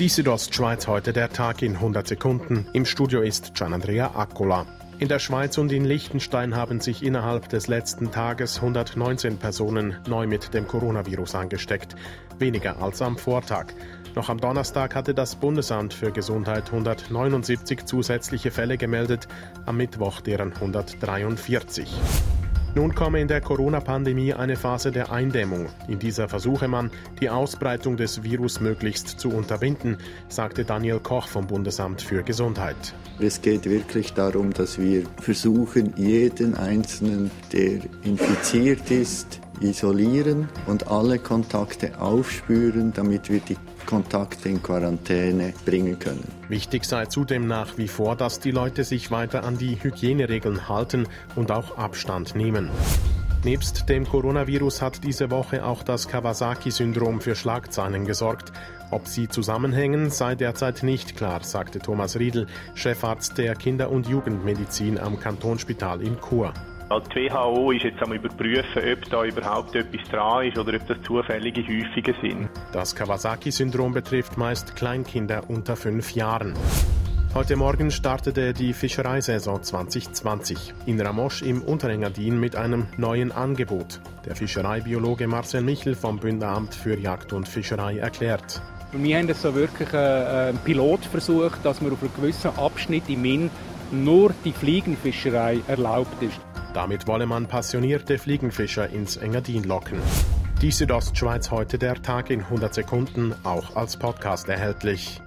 Die Südostschweiz heute der Tag in 100 Sekunden. Im Studio ist Gianandrea Accola. In der Schweiz und in Liechtenstein haben sich innerhalb des letzten Tages 119 Personen neu mit dem Coronavirus angesteckt, weniger als am Vortag. Noch am Donnerstag hatte das Bundesamt für Gesundheit 179 zusätzliche Fälle gemeldet, am Mittwoch deren 143. Nun komme in der Corona-Pandemie eine Phase der Eindämmung. In dieser versuche man, die Ausbreitung des Virus möglichst zu unterbinden, sagte Daniel Koch vom Bundesamt für Gesundheit. Es geht wirklich darum, dass wir versuchen, jeden Einzelnen, der infiziert ist, isolieren und alle Kontakte aufspüren, damit wir die Kontakte in Quarantäne bringen können. Wichtig sei zudem nach wie vor, dass die Leute sich weiter an die Hygieneregeln halten und auch Abstand nehmen. Nebst dem Coronavirus hat diese Woche auch das Kawasaki-Syndrom für Schlagzeilen gesorgt. Ob sie zusammenhängen, sei derzeit nicht klar, sagte Thomas Riedl, Chefarzt der Kinder- und Jugendmedizin am Kantonsspital in Chur. Die WHO ist jetzt am überprüfen, ob da überhaupt etwas dran ist oder ob das zufällige Häufungen sind. Das Kawasaki-Syndrom betrifft meist Kleinkinder unter fünf Jahren. Heute Morgen startete die Fischereisaison 2020 in Ramosch im Unterengadin mit einem neuen Angebot. Der Fischereibiologe Marcel Michel vom Bünderamt für Jagd und Fischerei erklärt. Wir haben so wirklich einen Pilotversuch, dass man auf einem gewissen Abschnitt im Inn nur die Fliegenfischerei erlaubt ist. Damit wolle man passionierte Fliegenfischer ins Engadin locken. Die Südostschweiz heute der Tag in 100 Sekunden, auch als Podcast erhältlich.